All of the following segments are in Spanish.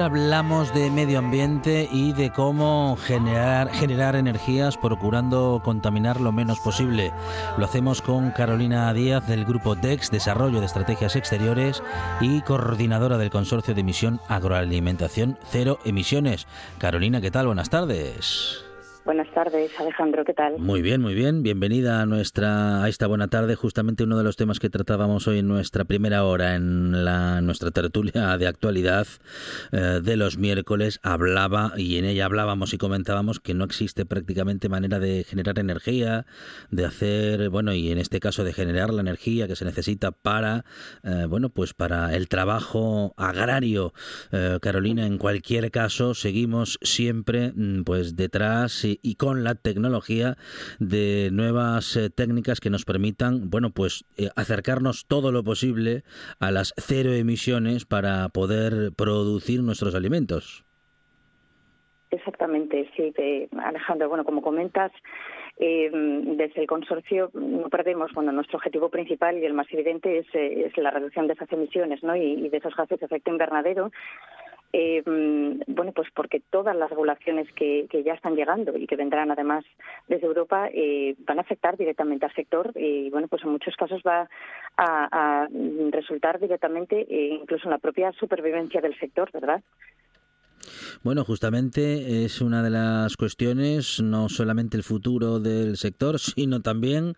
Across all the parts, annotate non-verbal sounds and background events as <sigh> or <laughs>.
Hablamos de medio ambiente y de cómo generar, generar energías procurando contaminar lo menos posible. Lo hacemos con Carolina Díaz del grupo DEX, Desarrollo de Estrategias Exteriores y coordinadora del Consorcio de Emisión Agroalimentación Cero Emisiones. Carolina, ¿qué tal? Buenas tardes. Buenas tardes, Alejandro, ¿qué tal? Muy bien, muy bien. Bienvenida a nuestra a esta buena tarde. Justamente uno de los temas que tratábamos hoy en nuestra primera hora en la nuestra tertulia <laughs> de actualidad eh, de los miércoles hablaba y en ella hablábamos y comentábamos que no existe prácticamente manera de generar energía, de hacer, bueno, y en este caso de generar la energía que se necesita para eh, bueno, pues para el trabajo agrario. Eh, Carolina, en cualquier caso, seguimos siempre mm, pues detrás y y con la tecnología de nuevas eh, técnicas que nos permitan, bueno, pues eh, acercarnos todo lo posible a las cero emisiones para poder producir nuestros alimentos. Exactamente, sí, Alejandro. Bueno, como comentas, eh, desde el consorcio no perdemos, bueno, nuestro objetivo principal y el más evidente es, es la reducción de esas emisiones ¿no? y, de esos gases de efecto invernadero eh, bueno, pues porque todas las regulaciones que, ya están llegando y que vendrán además desde Europa eh, van a afectar directamente al sector y bueno, pues en muchos casos va a, resultar directamente eh, incluso en la propia supervivencia del sector, ¿verdad? Bueno, justamente es una de las cuestiones, no solamente el futuro del sector, <laughs> sino también,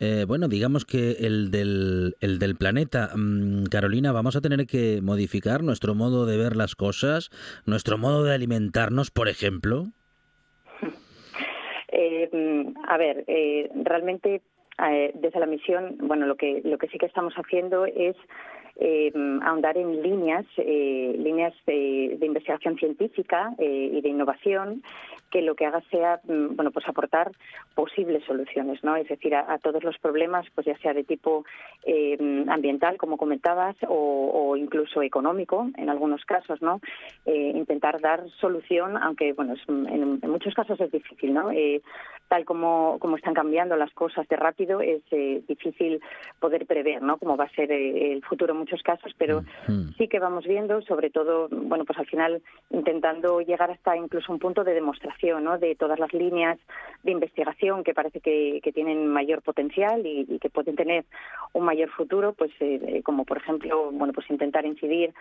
eh, bueno, digamos que el del, el del planeta. Mm, Carolina, vamos a tener que modificar nuestro modo de ver las cosas, nuestro modo de alimentarnos, por ejemplo. <laughs> Eh, a ver, eh, realmente desde la misión, bueno, lo que lo que sí que estamos haciendo es eh, ahondar en líneas, eh, líneas de, investigación científica eh, y de innovación que lo que haga sea, mm, bueno, pues aportar posibles soluciones, ¿no? Es decir, a, todos los problemas, pues ya sea de tipo ambiental, como comentabas, o, incluso económico, en algunos casos, ¿no? intentar dar solución, aunque, bueno, en, en, muchos casos es difícil, ¿no? tal como, como están cambiando las cosas de rápido, es eh, difícil poder prever ¿no? cómo va a ser eh, el futuro en muchos casos, pero sí que vamos viendo, sobre todo, bueno, pues al final intentando llegar hasta incluso un punto de demostración ¿no? de todas las líneas de investigación que parece que, tienen mayor potencial y, que pueden tener un mayor futuro, pues eh, como por ejemplo, bueno, pues intentar incidir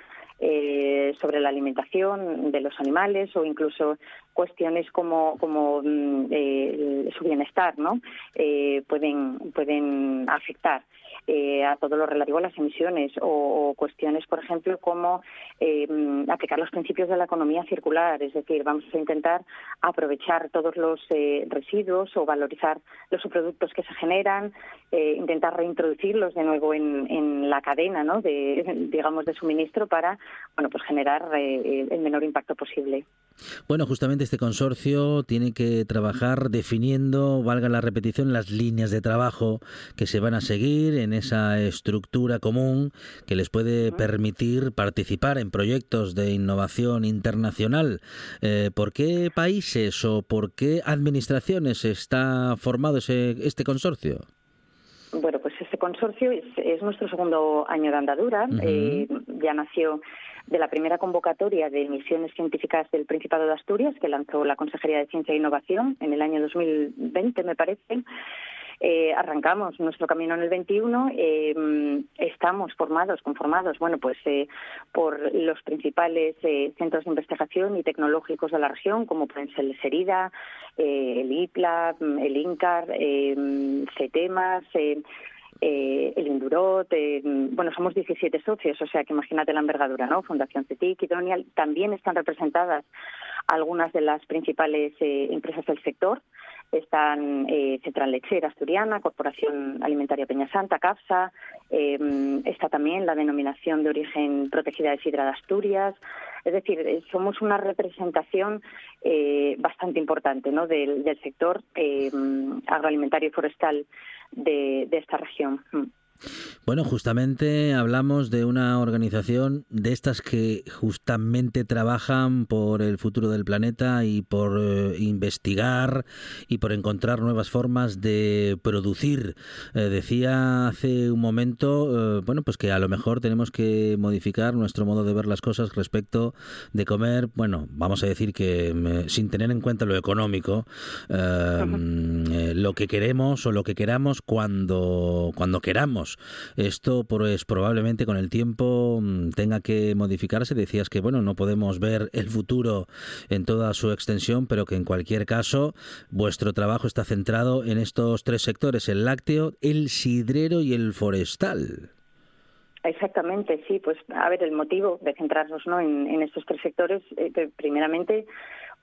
sobre la alimentación de los animales o incluso cuestiones como, como mm, su bienestar, ¿no? Eh, pueden, pueden afectar. Eh, a todo lo relativo a las emisiones o, cuestiones, por ejemplo, como eh, aplicar los principios de la economía circular, es decir, vamos a intentar aprovechar todos los residuos o valorizar los subproductos que se generan, intentar reintroducirlos de nuevo en, la cadena, ¿no? de, <laughs> digamos, de suministro para, bueno, pues generar el menor impacto posible. Bueno, justamente este consorcio tiene que trabajar definiendo, valga la repetición, las líneas de trabajo que se van a seguir en esa estructura común que les puede permitir participar en proyectos de innovación internacional. Eh, ¿Por qué países o por qué administraciones está formado ese, este consorcio? Bueno, pues este consorcio es, nuestro segundo año de andadura. Eh, ya nació de la primera convocatoria de misiones científicas del Principado de Asturias, que lanzó la Consejería de Ciencia e Innovación en el año 2020, me parece. Eh, arrancamos nuestro camino en el 21. Eh, estamos formados, conformados, bueno, pues eh, por los principales centros de investigación y tecnológicos de la región, como pueden ser el SERIDA, el IPLA, el INCAR, CETEMAS, eh, el Indurot, eh, bueno, somos 17 socios, o sea que imagínate la envergadura, ¿no? Fundación CETIC, Idonial, también están representadas algunas de las principales eh, empresas del sector, están Central Lechera Asturiana, Corporación Alimentaria Peña Santa, CAPSA, está también la denominación de origen protegida de Asturias, es decir, somos una representación bastante importante ¿no? del, del sector agroalimentario y forestal de, esta región. Bueno, justamente hablamos de una organización de estas que justamente trabajan por el futuro del planeta y por eh, investigar y por encontrar nuevas formas de producir. Eh, decía hace un momento, eh, bueno, pues que a lo mejor tenemos que modificar nuestro modo de ver las cosas respecto de comer, bueno, vamos a decir que mm, sin tener en cuenta lo económico, mm, lo que queremos o lo que queramos cuando, cuando queramos. Esto pues probablemente con el tiempo mm, tenga que modificarse. Decías que bueno, no podemos ver el futuro en toda su extensión, pero que en cualquier caso vuestro trabajo está centrado en estos tres sectores, el lácteo, el sidrero y el forestal. Exactamente, sí. Pues a ver, el motivo de centrarnos ¿no? en, estos tres sectores, eh, primeramente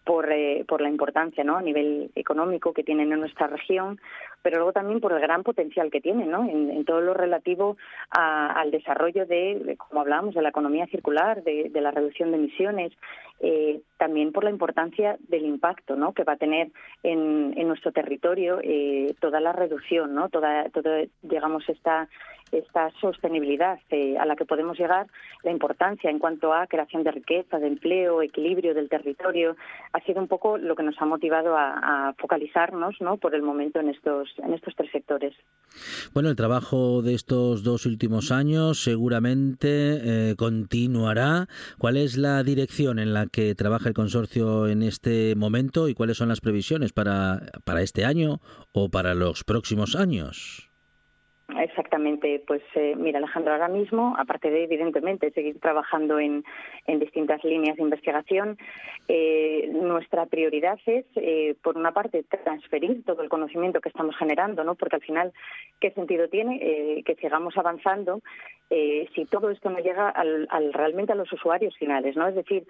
por, eh, por la importancia ¿no? a nivel económico que tienen en nuestra región, pero luego también por el gran potencial que tienen ¿no? en, todo lo relativo al desarrollo de, como hablábamos, de la economía circular, de, la reducción de emisiones, eh, también por la importancia del impacto ¿no? que va a tener en, en nuestro territorio eh, toda la reducción, ¿no? toda, toda digamos, esta esta sostenibilidad eh, a la que podemos llegar, la importancia en cuanto a creación de riqueza, de empleo, equilibrio del territorio, ha sido un poco lo que nos ha motivado a, focalizarnos ¿no? por el momento en estos, en estos tres sectores. Bueno, el trabajo de estos dos últimos años seguramente eh, continuará. ¿Cuál es la dirección en la que trabaja el consorcio en este momento y cuáles son las previsiones para, para este año o para los próximos años? Exactamente, pues eh, mira Alejandro, ahora mismo, aparte de evidentemente seguir trabajando en, en distintas líneas de investigación, eh, nuestra prioridad es, eh, por una parte, transferir todo el conocimiento que estamos generando, ¿no? Porque al final, ¿qué sentido tiene que sigamos avanzando si todo esto no llega al, realmente a los usuarios finales, ¿no? Es decir,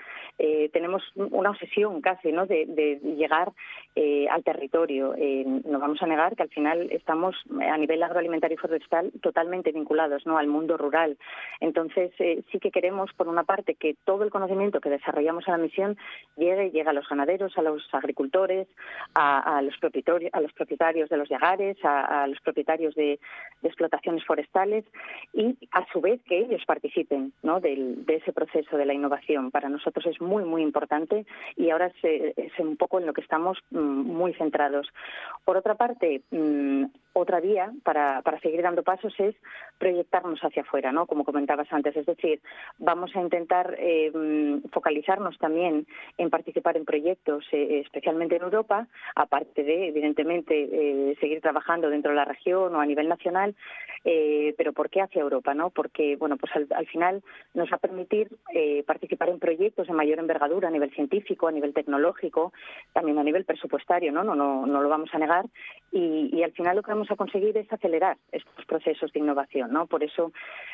tenemos una obsesión casi, ¿no? De, de llegar al territorio. no vamos a negar que al final estamos a nivel agroalimentario forestal totalmente vinculados ¿no? al mundo rural. Entonces, eh, sí que queremos, por una parte, que todo el conocimiento que desarrollamos en la misión llegue, llegue a los ganaderos, a los agricultores, a, los, propietarios, a los propietarios de los llagares, a, los propietarios de, explotaciones forestales y, a su vez, que ellos participen ¿no? de ese proceso de la innovación. Para nosotros es muy, muy importante y ahora es, es un poco en lo que estamos mm, muy centrados. Por otra parte, mm, otra vía para, para seguir dando pasos es proyectarnos hacia afuera, ¿no? Como comentabas antes, es decir, vamos a intentar eh, focalizarnos también en participar en proyectos, eh, especialmente en Europa, aparte de, evidentemente, eh, seguir trabajando dentro de la región o a nivel nacional, pero ¿por qué hacia Europa, no? Porque, bueno, pues al, final nos va a permitir participar en proyectos de mayor envergadura a nivel científico, a nivel tecnológico, también a nivel presupuestario, ¿no? No, no, no lo vamos a negar, y, y al final lo que vamos vamos a conseguir es acelerar estos procesos de innovación, ¿no? Por eso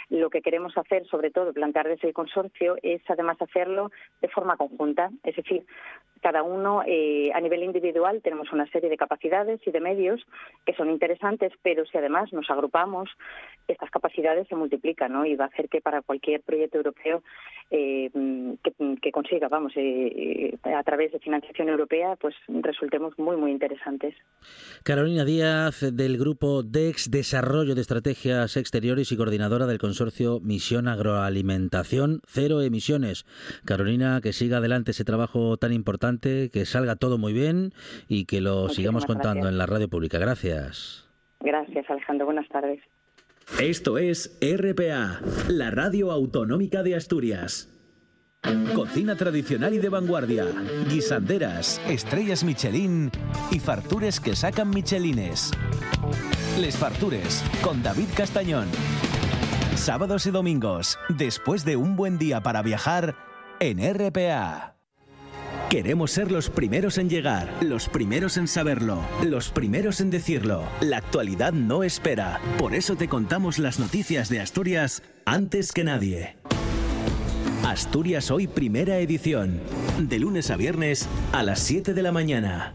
lo que queremos hacer, sobre todo, plantear desde el consorcio, es además hacerlo de forma conjunta, es decir, cada uno eh, a nivel individual tenemos una serie de capacidades y de medios que son interesantes, pero si además nos agrupamos, estas capacidades se multiplican ¿no? y va a hacer que para cualquier proyecto europeo eh, que, consiga, vamos, eh, a través de financiación europea, pues resultemos muy, muy interesantes. Carolina Díaz, del grupo DEX Desarrollo de Estrategias Exteriores y coordinadora del consorcio Misión Agroalimentación Cero Emisiones. Carolina, que siga adelante ese trabajo tan importante que salga todo muy bien y que lo sigamos contando en la radio pública. Gracias. Gracias, Alejandro. Buenas tardes. Esto es RPA, la radio autonómica de Asturias. Cocina tradicional y de vanguardia, guisanderas, estrellas Michelin y fartures que sacan Michelines. Les Fartures, con David Castañón. Sábados y domingos, después de un buen día para viajar, en RPA. Queremos ser los primeros en llegar, los primeros en saberlo, los primeros en decirlo. La actualidad no espera. Por eso te contamos las noticias de Asturias antes que nadie. Asturias Hoy Primera Edición. De lunes a viernes a las 7 de la mañana.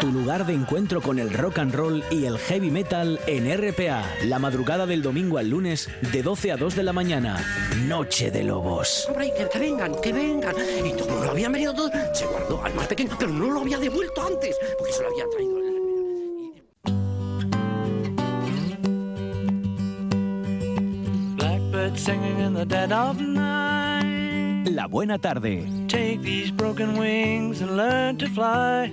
Tu lugar de encuentro con el rock and roll y el heavy metal en RPA. La madrugada del domingo al lunes de 12 a 2 de la mañana. Noche de Lobos. Hombre, que, que vengan, que vengan. Y como lo habían venido todo, se guardó al más pequeño, pero no lo había devuelto antes, porque se lo había traído. Blackbird singing in the dead of night. La buena tarde. Take these broken wings and learn to fly.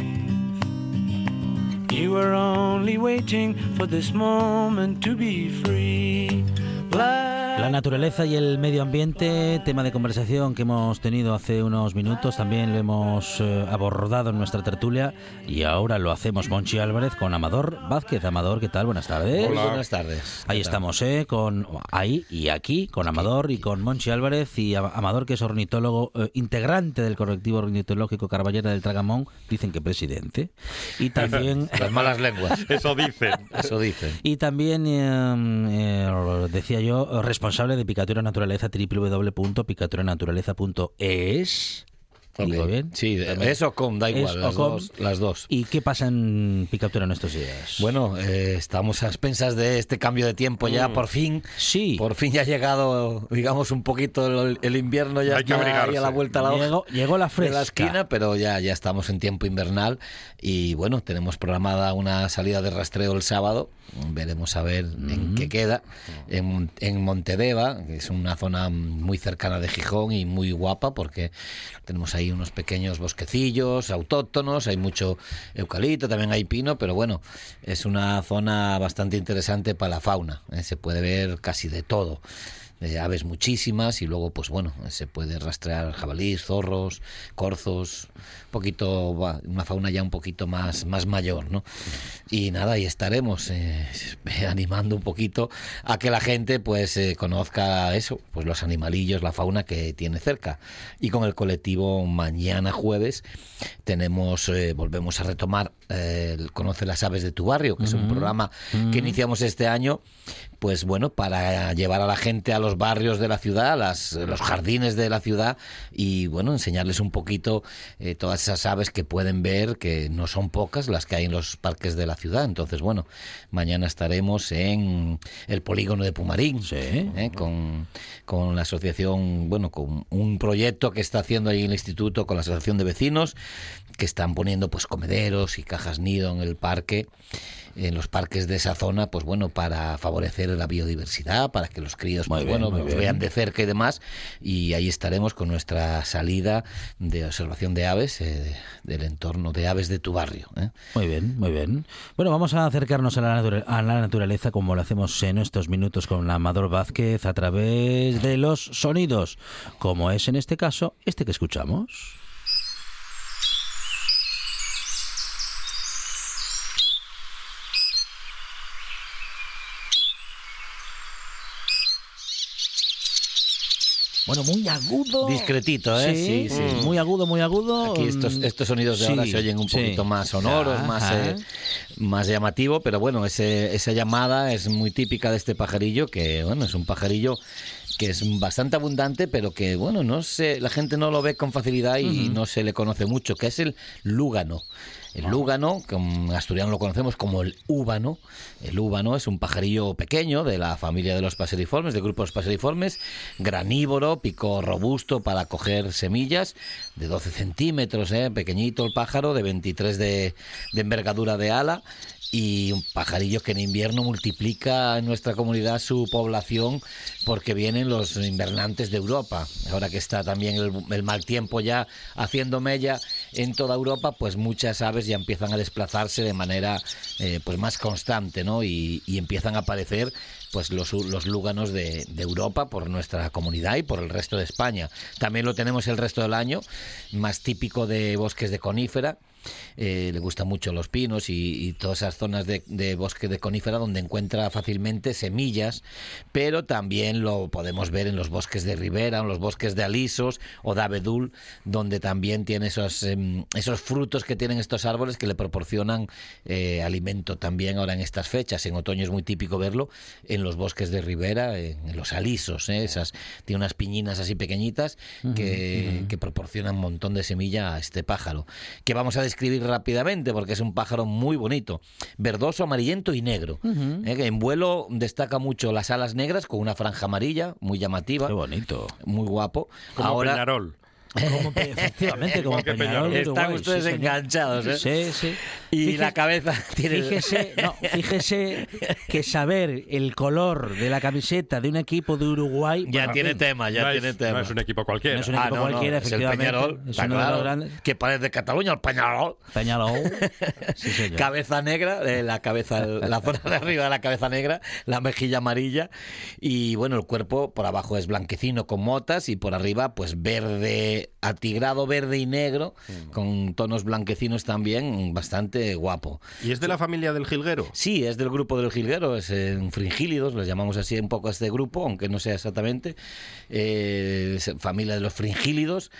You were only waiting for this moment to be free. La naturaleza y el medio ambiente, tema de conversación que hemos tenido hace unos minutos, también lo hemos eh, abordado en nuestra tertulia y ahora lo hacemos Monchi Álvarez con Amador Vázquez. Amador, ¿qué tal? Buenas tardes. Hola. Buenas tardes. Ahí estamos, ¿eh? Con, ahí y aquí, con Amador y con Monchi Álvarez y Amador, que es ornitólogo eh, integrante del colectivo ornitológico Carballera del Tragamón, dicen que presidente. Y <laughs> también... Las malas lenguas. <laughs> Eso dicen. Eso dicen. Y también, eh, decía yo, responsable responsable de Picatura Naturaleza, ¿Digo bien? Sí, eso con, da igual, las, dos, las, dos, ¿Y qué pasa en Picatura en estos días? Bueno, eh, estamos a expensas de este cambio de tiempo ya, mm. por fin. Sí. Por fin ya ha llegado, digamos, un poquito el, invierno, ya está ahí a la vuelta a la llegó, llegó la fresca. de la esquina, pero ya, ya estamos en tiempo invernal y bueno, tenemos programada una salida de rastreo el sábado, veremos a ver en qué queda, en, en Montedeva, que es una zona muy cercana de Gijón y muy guapa porque tenemos ahí unos pequeños bosquecillos autóctonos, hay mucho eucalipto, también hay pino, pero bueno, es una zona bastante interesante para la fauna, ¿eh? se puede ver casi de todo aves muchísimas y luego pues bueno se puede rastrear jabalíes zorros corzos un poquito una fauna ya un poquito más más mayor no y nada ahí estaremos eh, <laughs> animando un poquito a que la gente pues eh, conozca eso pues los animalillos la fauna que tiene cerca. Y con el colectivo mañana jueves tenemos eh, volvemos a retomar el conoce las aves de tu barrio que es un programa que iniciamos este año pues bueno para llevar a la gente a los barrios de la ciudad, las, los jardines de la ciudad y bueno, enseñarles un poquito eh, todas esas aves que pueden ver, que no son pocas las que hay en los parques de la ciudad. Entonces, bueno, mañana estaremos en el polígono de Pumarín eh, con, con la asociación, bueno, con un proyecto que está haciendo ahí el instituto con la asociación de vecinos que están poniendo pues comederos y cajas nido en el parque en los parques de esa zona, pues bueno, para favorecer la biodiversidad, para que los críos, pues bueno, vean de cerca y demás. Y ahí estaremos con nuestra salida de observación de aves eh, del entorno de aves de tu barrio. ¿eh? Muy bien, muy bien. Bueno, vamos a acercarnos a la, a la naturaleza como lo hacemos en estos minutos con Amador Vázquez a través de los sonidos, como es en este caso este que escuchamos. Bueno, muy agudo. Discretito, ¿eh? Sí, sí, Muy agudo, muy agudo. Aquí estos, mm, estos sonidos de ahora se oyen un poquito más sonoros, más, eh, más llamativo, pero bueno, ese, esa llamada es muy típica de este pajarillo, que bueno, es un pajarillo que es bastante abundante, pero que bueno, no sé, la gente no lo ve con facilidad y no se le conoce mucho, que es el lúgano. El lúgano, que en asturiano lo conocemos como el úbano. El úbano es un pajarillo pequeño de la familia de los paseriformes, de grupos paseriformes, granívorO, pico robusto para coger semillas, de 12 centímetros, ¿eh? pequeñito el pájaro, de 23 de, de envergadura de ala y un pajarillo que en invierno multiplica en nuestra comunidad su población porque vienen los invernantes de Europa. Ahora que está también el, mal tiempo ya haciendo mella en toda Europa, pues muchas aves ya empiezan a desplazarse de manera eh, pues más constante, ¿no? Y, empiezan a aparecer pues los, los lúganos de, de, Europa por nuestra comunidad y por el resto de España. También lo tenemos el resto del año, más típico de bosques de conífera eh, le gustan mucho los pinos y, todas esas zonas de, bosque de conífera donde encuentra fácilmente semillas, pero también lo podemos ver en los bosques de ribera, en los bosques de alisos o de abedul, donde también tiene esos, em, esos frutos que tienen estos árboles que le proporcionan eh, alimento también ahora en estas fechas. En otoño es muy típico verlo en los bosques de ribera, en, los alisos, ¿eh? esas tiene unas piñinas así pequeñitas que, que proporcionan un montón de semilla a este pájaro, que vamos a escribir rápidamente porque es un pájaro muy bonito, verdoso, amarillento y negro. Eh, en vuelo destaca mucho las alas negras con una franja amarilla muy llamativa. Qué bonito. Muy guapo. Como Ahora, Peñarol. Como, <laughs> efectivamente, como Peñarol Están ustedes enganchados, ¿eh? Sí, sí. Y la cabeza <laughs> tiene... Fíjese, no, fíjese que saber el color de la camiseta de un equipo de Uruguay... Ya tiene tema, ya no tiene es, tema. No es un equipo cualquiera. No es un equipo ah, no, cualquiera, no, efectivamente. Es el Peñarol, es uno claro, de los grandes. que parece de Cataluña, el Peñarol. Peñarol. Sí, señor. <laughs> cabeza negra, de la cabeza, la zona de arriba de la cabeza negra, la mejilla amarilla y bueno, el cuerpo por abajo es blanquecino con motas y por arriba pues verde atigrado verde y negro, con tonos blanquecinos también, bastante guapo. ¿Y es de la familia del jilguero? Sí, es del grupo del jilguero, es en fringílidos, les llamamos así un poco a este grupo, aunque no sea exactamente. Eh, familia de los fringílidos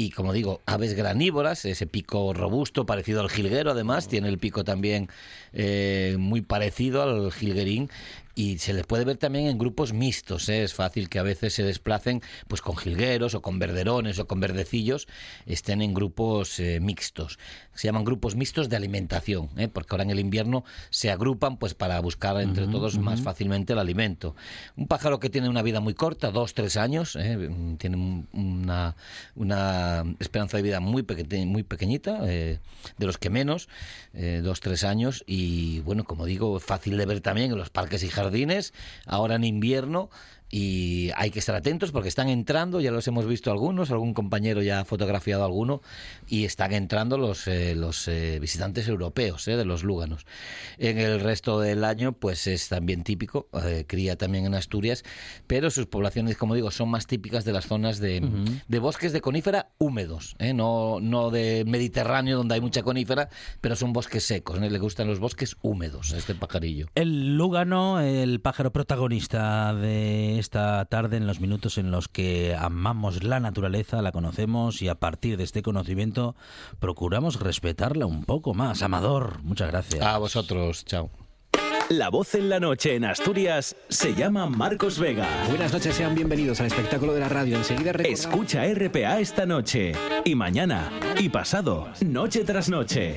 y como digo, aves granívoras, ese pico robusto parecido al jilguero además, tiene el pico también eh, muy parecido al jilguerín y se les puede ver también en grupos mixtos. ¿eh? Es fácil que a veces se desplacen pues con jilgueros o con verderones o con verdecillos, estén en grupos eh, mixtos. Se llaman grupos mixtos de alimentación, ¿eh? porque ahora en el invierno se agrupan pues para buscar entre todos más fácilmente el alimento. Un pájaro que tiene una vida muy corta, dos, tres años, tiene una, una esperanza de vida muy, muy pequeñita, de los que menos, dos, tres años, y bueno, como digo, fácil de ver también en los parques y jardines, ahora en invierno, y hay que estar atentos porque están entrando, ya los hemos visto algunos, algún compañero ya ha fotografiado alguno y están entrando los, eh, los eh, visitantes europeos eh, de los lúganos. En el resto del año pues es también típico, cría también en Asturias, pero sus poblaciones, como digo, son más típicas de las zonas de, de bosques de conífera húmedos, no, no de Mediterráneo donde hay mucha conífera, pero son bosques secos, le gustan los bosques húmedos a este pajarillo. El lúgano, el pájaro protagonista de esta tarde en los minutos en los que amamos la naturaleza, la conocemos y a partir de este conocimiento procuramos respetarla un poco más. Amador, muchas gracias. A vosotros, chao. La voz en la noche en Asturias se llama Marcos Vega. Buenas noches, sean bienvenidos al espectáculo de la radio. Enseguida recordamos- Escucha RPA esta noche y mañana y pasado, noche tras noche.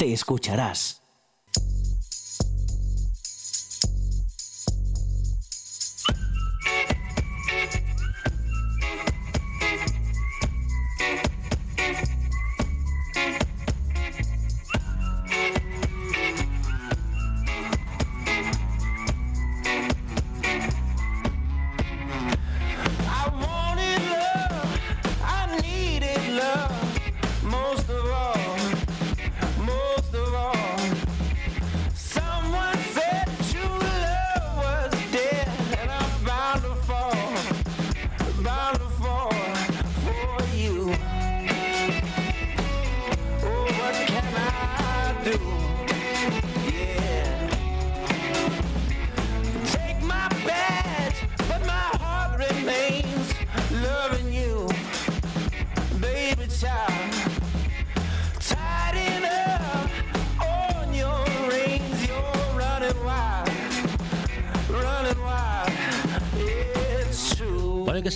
te escucharás.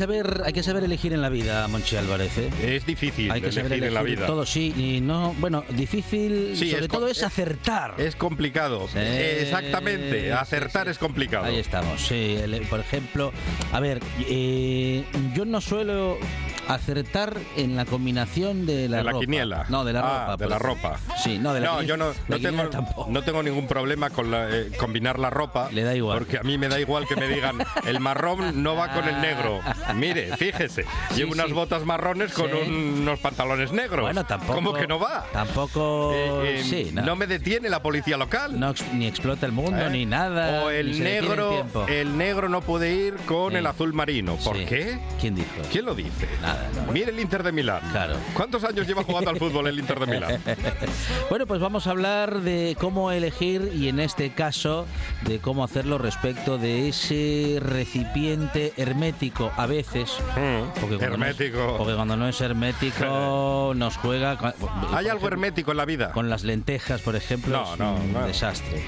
Saber, hay que saber elegir en la vida, Monchi Álvarez. ¿eh? Es difícil Hay que elegir, saber en la elegir vida. todo, sí, y no, bueno, difícil, Sí, sobre todo es acertar. Es complicado. Sí, Exactamente. Acertar sí. es complicado. Ahí estamos, sí. por ejemplo, a ver, eh, yo no suelo acertar en la combinación de la de la ropa. quiniela. No, de la Ah, ropa. de por la ropa. Sí, no, de la No, quiniela- yo no, no, tengo, tampoco. No tengo ningún problema con la, eh, combinar la ropa. Le da igual. Porque a mí me da igual que me digan el marrón no va con el negro. Mire, fíjese, Sí, llevo unas sí. botas marrones con Sí. un- unos pantalones negros. Bueno, tampoco. ¿Cómo que no va? Tampoco. Eh, eh, sí, no. no me detiene la policía local. No ni explota el mundo, ni nada. O el negro, el negro no puede ir con el azul marino. ¿Por qué? ¿Quién dijo? ¿Quién lo dice? Nada, no. Mire el Inter de Milán. Claro. ¿Cuántos años lleva jugando al fútbol el Inter de Milán? <laughs> Bueno, pues vamos a hablar de cómo elegir y en este caso de cómo hacerlo respecto de ese recipiente hermético a veces. Mm, Porque cuando no es- hermético. porque cuando no es hermético <laughs> nos juega. con- ¿Hay algo ejemplo, hermético en la vida? Con las lentejas, por ejemplo, No, es no, un no. desastre.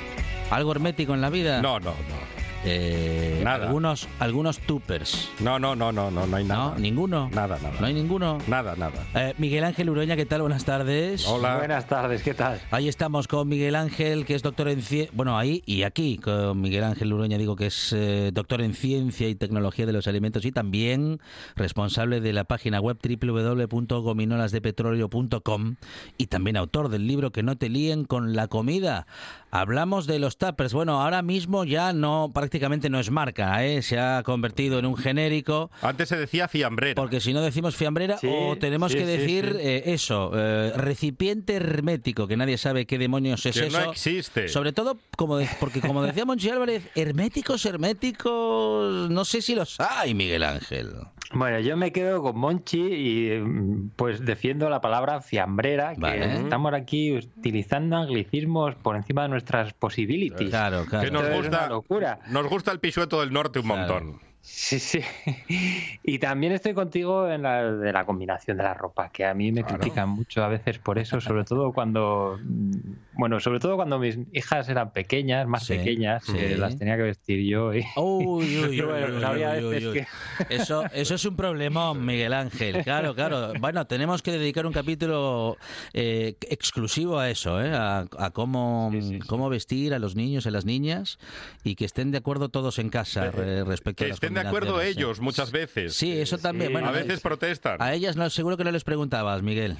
¿Algo hermético en la vida? No, no, no. Eh, Nada. Algunos, algunos tupers. No, no, no, no, no, no hay nada. ¿No? ¿Ninguno? Nada, nada. ¿No hay ninguno? Nada, nada. Eh, Miguel Ángel Uroña, ¿qué tal? Buenas tardes. Hola. Buenas tardes, ¿qué tal? Ahí estamos con Miguel Ángel, que es doctor en ciencia. Bueno, ahí y aquí, con Miguel Ángel Uroña, digo que es eh, doctor en ciencia y tecnología de los alimentos y también responsable de la página web www.gominolasdepetróleo.com y también autor del libro Que no te líen con la comida. Hablamos de los tuppers. Bueno, ahora mismo ya no, prácticamente no es marca, ¿eh? se ha convertido en un genérico. Antes se decía fiambrera. Porque si no decimos fiambrera Sí, o tenemos sí, que decir sí. eh, eso, eh, recipiente hermético, que nadie sabe qué demonios es Que eso. no existe. Sobre todo, como de- porque como decía <laughs> Monchi Álvarez, herméticos, herméticos, no sé si los hay, Miguel Ángel. Bueno, yo me quedo con Monchi y pues defiendo la palabra fiambrera, que Vale. estamos aquí utilizando anglicismos por encima de nuestras possibilities. Claro, que claro. nos Esto es gusta, una locura. nos gusta el pisueto del norte un Claro. montón. Sí, sí. <laughs> Y también estoy contigo en la de la combinación de la ropa, que a mí me Claro. critican mucho a veces por eso, sobre todo cuando, mm, bueno, sobre todo cuando mis hijas eran pequeñas, más Sí, pequeñas, que sí. las tenía que vestir yo. Y... Uy, uy, <laughs> uy, Eso, eso es un problemón, Miguel Ángel. Claro, claro. Bueno, tenemos que dedicar un capítulo eh, exclusivo a eso, ¿eh? a, a cómo, Sí, sí. cómo vestir a los niños y a las niñas y que estén de acuerdo todos en casa eh, respecto Que a las de acuerdo ¿eh? ellos muchas veces. Sí, eso también. Sí. Bueno, a veces protestan. a ellas no, seguro que no les preguntabas, Miguel.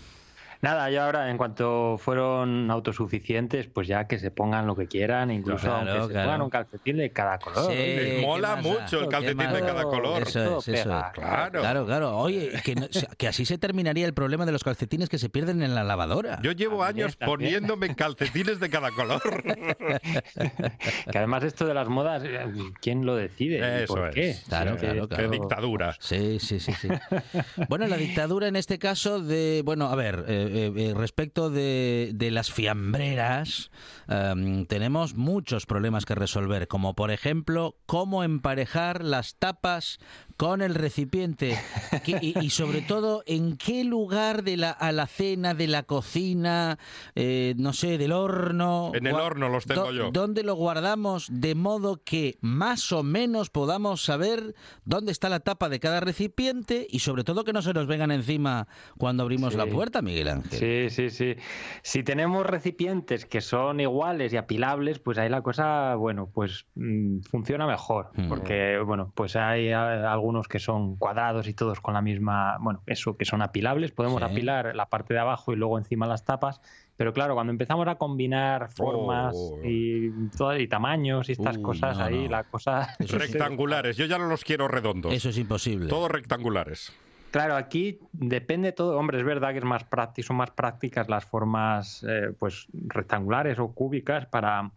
Nada, yo ahora, en cuanto fueron autosuficientes, pues ya que se pongan lo que quieran, incluso Claro, aunque se pongan un calcetín de cada color. Sí, Me ¿qué mola mucho el ¿Qué calcetín de da? cada color. Eso es, eso. Claro. Claro, claro. Oye, que, no- que así se terminaría el problema de los calcetines que se pierden en la lavadora. Yo llevo También, años también. poniéndome calcetines de cada color. <laughs> Que además esto de las modas, eh, ¿quién lo decide? ¿Y Eso ¿Por es. qué? Claro, Sí, claro, claro. Qué dictadura. Sí, sí, sí, sí. <laughs> Bueno, la dictadura en este caso de, bueno, a ver, eh, eh, eh, respecto de, las fiambreras, em, tenemos muchos problemas que resolver, como por ejemplo, cómo emparejar las tapas con el recipiente ¿Qué- y, y sobre todo, en qué lugar de la alacena, de la cocina, eh, no sé, del horno. En el horno los tengo yo. ¿Dónde lo guardamos de modo que más o menos podamos saber dónde está la tapa de cada recipiente y sobre todo que no se nos vengan encima cuando abrimos Sí. la puerta, Miguel Ángel? Sí, sí, sí. Si tenemos recipientes que son iguales y apilables, pues ahí la cosa, bueno, pues mm, funciona mejor. Mm. Porque, bueno, pues hay ah, algunos que son cuadrados y todos con la misma, bueno, eso, que son apilables. Podemos Sí. apilar la parte de abajo y luego encima las tapas. Pero claro, cuando empezamos a combinar formas Oh. y, todo- y tamaños y estas Uy, cosas, no, ahí no. la cosa... <laughs> Eso. Rectangulares. Yo ya no los quiero redondos. Eso es imposible. Todos rectangulares. Claro, aquí depende todo. Hombre, es verdad que es más práctico, son más prácticas las formas eh, pues rectangulares o cúbicas para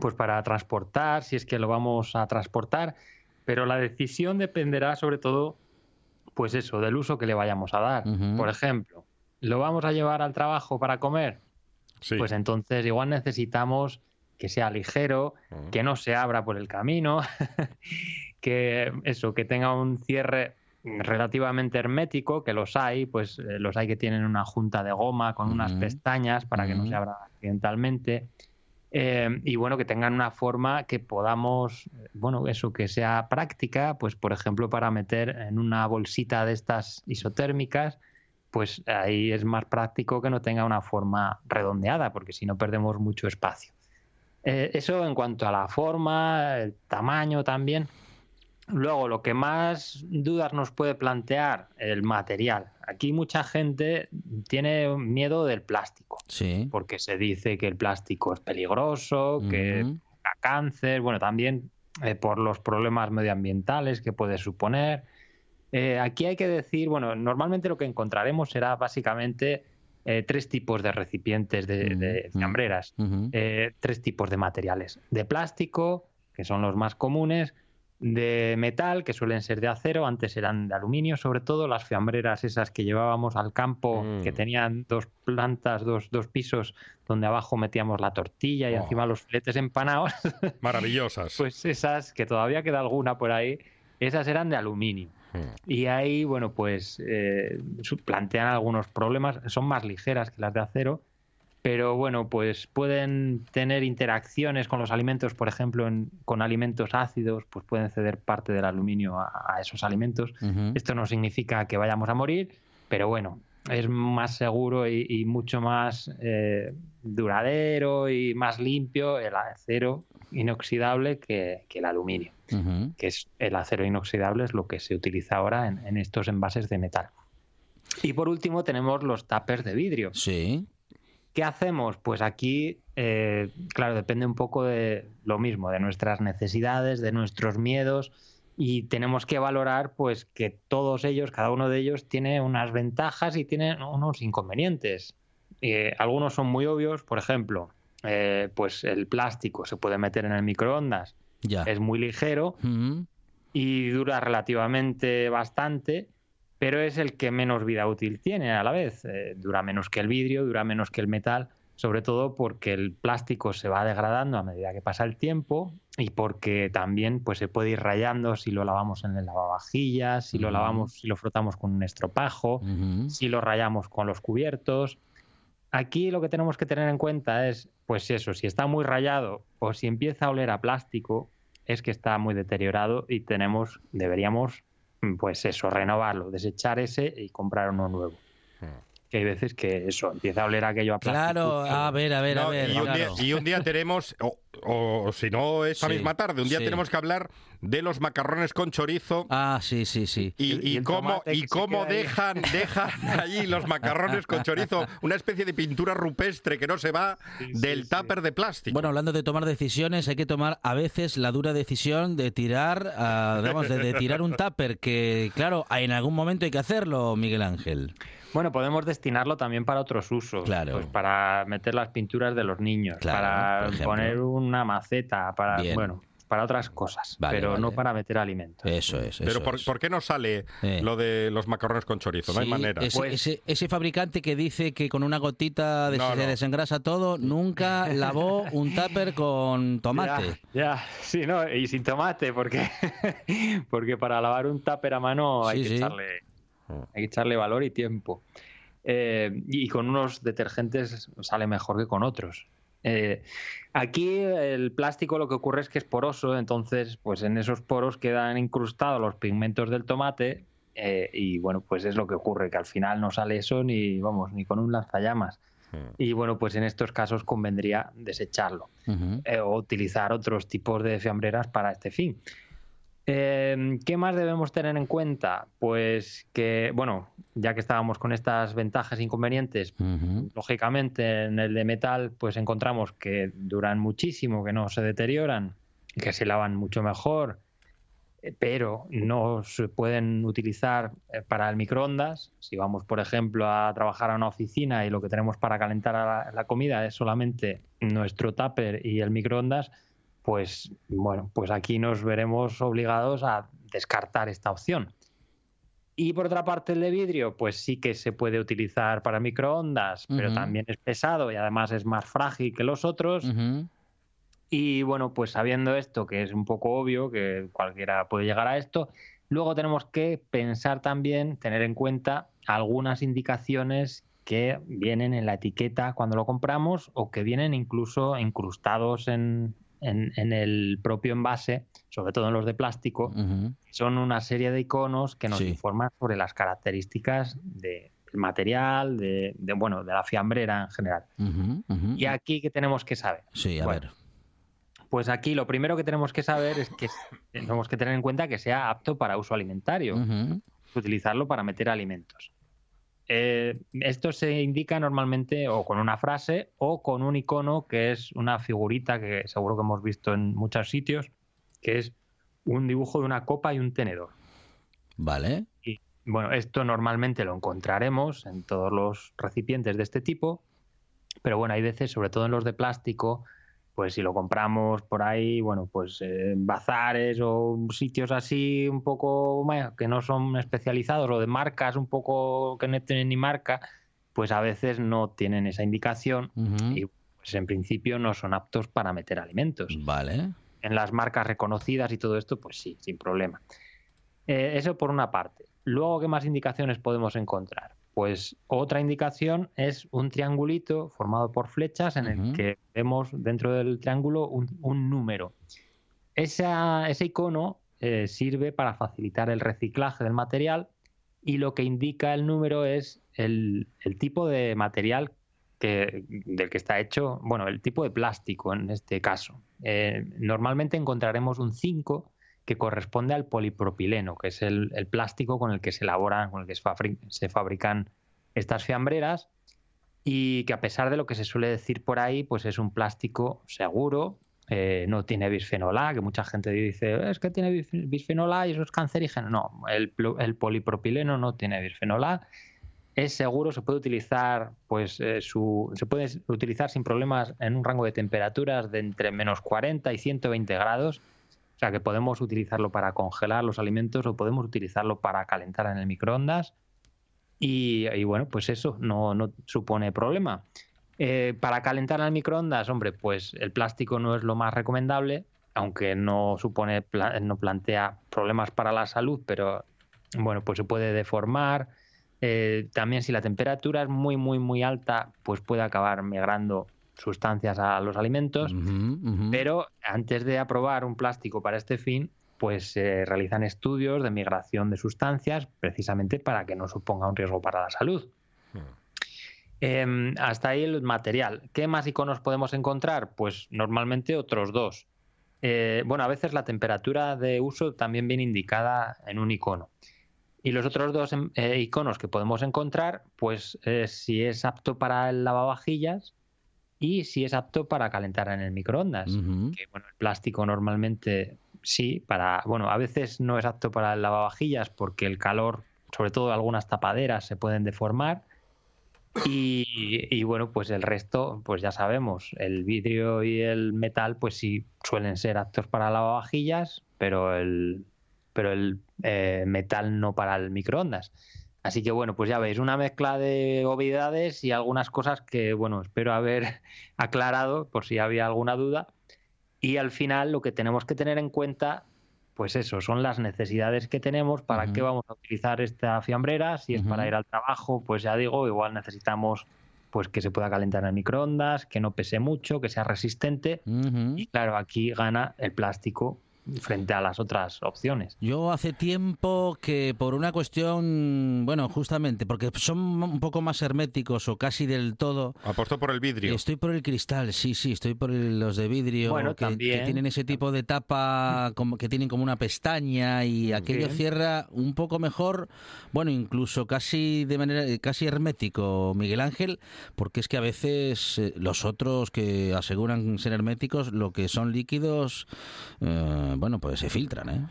pues para transportar, si es que lo vamos a transportar, pero la decisión dependerá sobre todo pues eso, del uso que le vayamos a dar. Por ejemplo, ¿lo vamos a llevar al trabajo para comer? Sí. Pues entonces igual necesitamos que sea ligero, que no se abra por el camino, <laughs> que eso, que tenga un cierre relativamente hermético, que los hay, pues eh, los hay que tienen una junta de goma con unas pestañas para que no se abra accidentalmente. Eh, y bueno, que tengan una forma que podamos, eh, bueno, eso, que sea práctica, pues por ejemplo para meter en una bolsita de estas isotérmicas, pues ahí es más práctico que no tenga una forma redondeada, porque si no perdemos mucho espacio. Eh, eso en cuanto a la forma, el tamaño también. Luego, lo que más dudas nos puede plantear, el material. Aquí mucha gente tiene miedo del plástico, Sí. porque se dice que el plástico es peligroso, que Ujú. da cáncer, bueno, también eh, por los problemas medioambientales que puede suponer. Eh, aquí hay que decir, bueno, normalmente lo que encontraremos será básicamente eh, tres tipos de recipientes de, fiambreras, eh, tres tipos de materiales. De plástico, que son los más comunes, de metal, que suelen ser de acero, antes eran de aluminio, sobre todo las fiambreras esas que llevábamos al campo, Mm. que tenían dos plantas, dos, dos pisos, donde abajo metíamos la tortilla y Oh. encima los filetes empanados, <laughs> Maravillosas. pues esas, que todavía queda alguna por ahí, esas eran de aluminio. Mm. Y ahí, bueno, pues eh, plantean algunos problemas, son más ligeras que las de acero, pero bueno, pues pueden tener interacciones con los alimentos, por ejemplo, en- con alimentos ácidos, pues pueden ceder parte del aluminio a, a esos alimentos. Esto no significa que vayamos a morir, pero bueno, es más seguro y, y mucho más eh, duradero y más limpio el acero inoxidable que, que el aluminio que es el acero inoxidable, es lo que se utiliza ahora en, en estos envases de metal. Y por último tenemos los tuppers de vidrio. Sí. ¿Qué hacemos? Pues aquí, eh, claro, depende un poco de lo mismo, de nuestras necesidades, de nuestros miedos y tenemos que valorar pues que todos ellos, cada uno de ellos tiene unas ventajas y tiene unos inconvenientes. Eh, algunos son muy obvios, por ejemplo, eh, pues el plástico se puede meter en el microondas, Ya. es muy ligero, y dura relativamente bastante, pero es el que menos vida útil tiene a la vez. Eh, dura menos que el vidrio, dura menos que el metal, sobre todo porque el plástico se va degradando a medida que pasa el tiempo y porque también pues, se puede ir rayando si lo lavamos en el lavavajillas, si lo lavamos, si lo frotamos con un estropajo, si lo rayamos con los cubiertos. Aquí lo que tenemos que tener en cuenta es, pues eso, si está muy rayado o si empieza a oler a plástico, es que está muy deteriorado y tenemos, deberíamos, pues eso, renovarlo, desechar ese y comprar uno nuevo. Que hay veces que eso, empieza a oler aquello a plástico. Claro, a ver, a ver, a ver. y, un día, y un día tenemos, o, o si no esta Sí, misma tarde, un día sí. tenemos que hablar de los macarrones con chorizo. Ah, sí, sí, sí. Y, Y- y y el cómo, y cómo queda ahí. dejan, <laughs> dejan allí los macarrones con chorizo, una especie de pintura rupestre que no se va del tupper de plástico. Bueno, hablando de tomar decisiones, hay que tomar a veces la dura decisión de tirar, ah, vamos, de, de tirar un tupper, que claro, en algún momento hay que hacerlo, Miguel Ángel. Bueno, podemos destinarlo también para otros usos. Claro. Pues para meter las pinturas de los niños, Claro, para poner una maceta, para Bien. bueno, para otras cosas, Vale, pero no para meter alimentos. Eso es. Pero eso por, es. por qué no sale Eh. lo de los macarrones con chorizo? No hay manera. Ese, Pues- ese- ese fabricante que dice que con una gotita de No, se no. desengrasa todo, nunca lavó un tupper con <laughs> tomate. Ya, ya, sí, no, y sin tomate, porque, <laughs> porque para lavar un tupper a mano hay, Sí, que sí. echarle, hay que echarle valor y tiempo. Eh, y con unos detergentes sale mejor que con otros. Eh, aquí el plástico lo que ocurre es que es poroso, entonces pues en esos poros quedan incrustados los pigmentos del tomate eh, y bueno, pues es lo que ocurre, que al final no sale eso ni, vamos, ni con un lanzallamas. Y bueno, pues en estos casos convendría desecharlo eh, o utilizar otros tipos de fiambreras para este fin. Eh, ¿Qué más debemos tener en cuenta? Pues que, bueno, ya que estábamos con estas ventajas e inconvenientes, lógicamente en el de metal, pues encontramos que duran muchísimo, que no se deterioran, que se lavan mucho mejor, eh, pero no se pueden utilizar eh, para el microondas. Si vamos, por ejemplo, a trabajar a una oficina y lo que tenemos para calentar a la, la comida es solamente nuestro tupper y el microondas, pues bueno, pues aquí nos veremos obligados a descartar esta opción. Y por otra parte, el de vidrio, pues sí que se puede utilizar para microondas, pero también es pesado y además es más frágil que los otros. Y bueno, pues sabiendo esto, que es un poco obvio, que cualquiera puede llegar a esto, luego tenemos que pensar también, tener en cuenta algunas indicaciones que vienen en la etiqueta cuando lo compramos o que vienen incluso incrustados en, en- en el propio envase, sobre todo en los de plástico. Son una serie de iconos que nos Sí. informan sobre las características de- del material, de, de, bueno, de la fiambrera en general. Y aquí que tenemos que saber. Sí, a Bueno, ver. pues aquí lo primero que tenemos que saber es que tenemos que tener en cuenta que sea apto para uso alimentario, utilizarlo para meter alimentos. Eh, esto se indica normalmente o con una frase o con un icono que es una figurita que seguro que hemos visto en muchos sitios, que es un dibujo de una copa y un tenedor. Vale. Y bueno, esto normalmente lo encontraremos en todos los recipientes de este tipo, pero bueno, hay veces, sobre todo en los de plástico, pues si lo compramos por ahí, bueno, pues eh, en bazares o sitios así un poco que no son especializados o de marcas un poco que no tienen ni marca, pues a veces no tienen esa indicación y pues en principio no son aptos para meter alimentos Vale. en las marcas reconocidas y todo esto, pues sí, sin problema. Eh, eso por una parte. Luego, ¿qué más indicaciones podemos encontrar? Pues otra indicación es un triangulito formado por flechas en el que vemos dentro del triángulo un, un número. Esa- ese icono eh, sirve para facilitar el reciclaje del material y lo que indica el número es el, el tipo de material que, del que está hecho, bueno, el tipo de plástico en este caso. Eh, normalmente encontraremos un 5 que corresponde al polipropileno, que es el, el plástico con el que se elaboran, con el que se, fabri- se fabrican estas fiambreras y que a pesar de lo que se suele decir por ahí, pues es un plástico seguro, eh, no tiene bisfenol A, que mucha gente dice, es que tiene bis- bisfenol A y eso es cancerígeno. No, el polipropileno no tiene bisfenol A, es seguro, se puede utilizar, pues eh, su, se puede utilizar sin problemas en un rango de temperaturas de entre menos 40 y 120 grados. O sea que podemos utilizarlo para congelar los alimentos o podemos utilizarlo para calentar en el microondas. Y, bueno, pues eso no, no supone problema. Eh, para calentar en el microondas, hombre, pues el plástico no es lo más recomendable, aunque no supone, no plantea problemas para la salud, pero bueno, pues se puede deformar. Eh, también si la temperatura es muy, muy, muy alta, pues puede acabar migrando sustancias a los alimentos. Pero antes de aprobar un plástico para este fin, pues se realizan estudios de migración de sustancias precisamente para que no suponga un riesgo para la salud. Em, hasta ahí el material. ¿Qué más iconos podemos encontrar? Pues normalmente otros dos. Eh, bueno, a veces la temperatura de uso también viene indicada en un icono. Y los otros dos em, eh, iconos que podemos encontrar, pues eh, si es apto para el lavavajillas y si es apto para calentar en el microondas. Que bueno, el plástico normalmente sí, para, bueno, a veces no es apto para el lavavajillas porque el calor, sobre todo algunas tapaderas, se pueden deformar. Y, y, bueno, pues el resto, pues ya sabemos, el vidrio y el metal, pues sí suelen ser aptos para lavavajillas, pero el, pero el eh, metal no para el microondas. Así que bueno, pues ya veis, una mezcla de obviedades y algunas cosas que, bueno, espero haber <laughs> aclarado por si había alguna duda. Y al final lo que tenemos que tener en cuenta, pues eso, son las necesidades que tenemos, para Ujú. qué vamos a utilizar esta fiambrera, si es para Ujú. ir al trabajo, pues ya digo, igual necesitamos pues que se pueda calentar en microondas, que no pese mucho, que sea resistente. Ujú. Y claro, aquí gana el plástico frente a las otras opciones. Yo hace tiempo que por una cuestión, bueno, justamente, porque son un poco más herméticos o casi del todo, Apostó por el vidrio. estoy por el cristal, sí, sí, estoy por el- los de vidrio, Bueno, que, tienen ese tipo de tapa, como, que tienen como una pestaña y aquello Bien. cierra un poco mejor, bueno, incluso casi de manera, casi hermético, Miguel Ángel, porque es que a veces eh, los otros que aseguran ser herméticos, lo que son líquidos, eh, bueno, pues se filtran, ¿eh?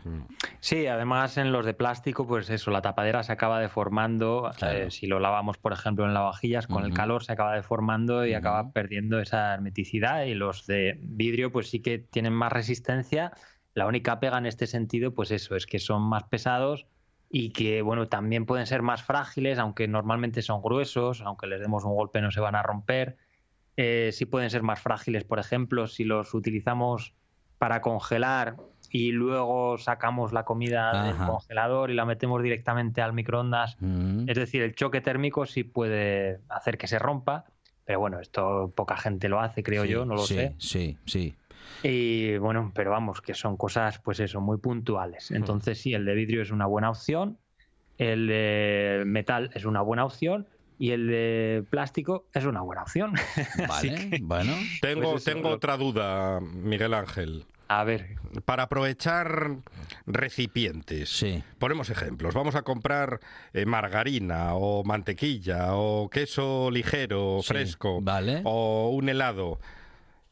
Sí, además en los de plástico, pues eso, la tapadera se acaba deformando. Claro. eh, si lo lavamos, por ejemplo, en lavavajillas, con el calor se acaba deformando y acaba perdiendo esa hermeticidad. Y los de vidrio, pues sí que tienen más resistencia. La única pega en este sentido, pues eso, es que son más pesados y que, bueno, también pueden ser más frágiles, aunque normalmente son gruesos, aunque les demos un golpe no se van a romper. Eh, sí pueden ser más frágiles, por ejemplo, si los utilizamos para congelar y luego sacamos la comida del Ajá. congelador y la metemos directamente al microondas. Mm. Es decir, el choque térmico sí puede hacer que se rompa, pero bueno, esto poca gente lo hace, creo Sí, yo, no lo sí, sé. Sí, sí. Y bueno, pero vamos, que son cosas, pues eso, muy puntuales. Entonces sí, el de vidrio es una buena opción, el de metal es una buena opción y el de plástico es una buena opción. <laughs> Vale, que, bueno. Tengo, Pues tengo otra duda, Miguel Ángel. A ver, Para aprovechar recipientes, Sí. ponemos ejemplos. Vamos a comprar eh, margarina o mantequilla o queso ligero, Sí, fresco vale. o un helado.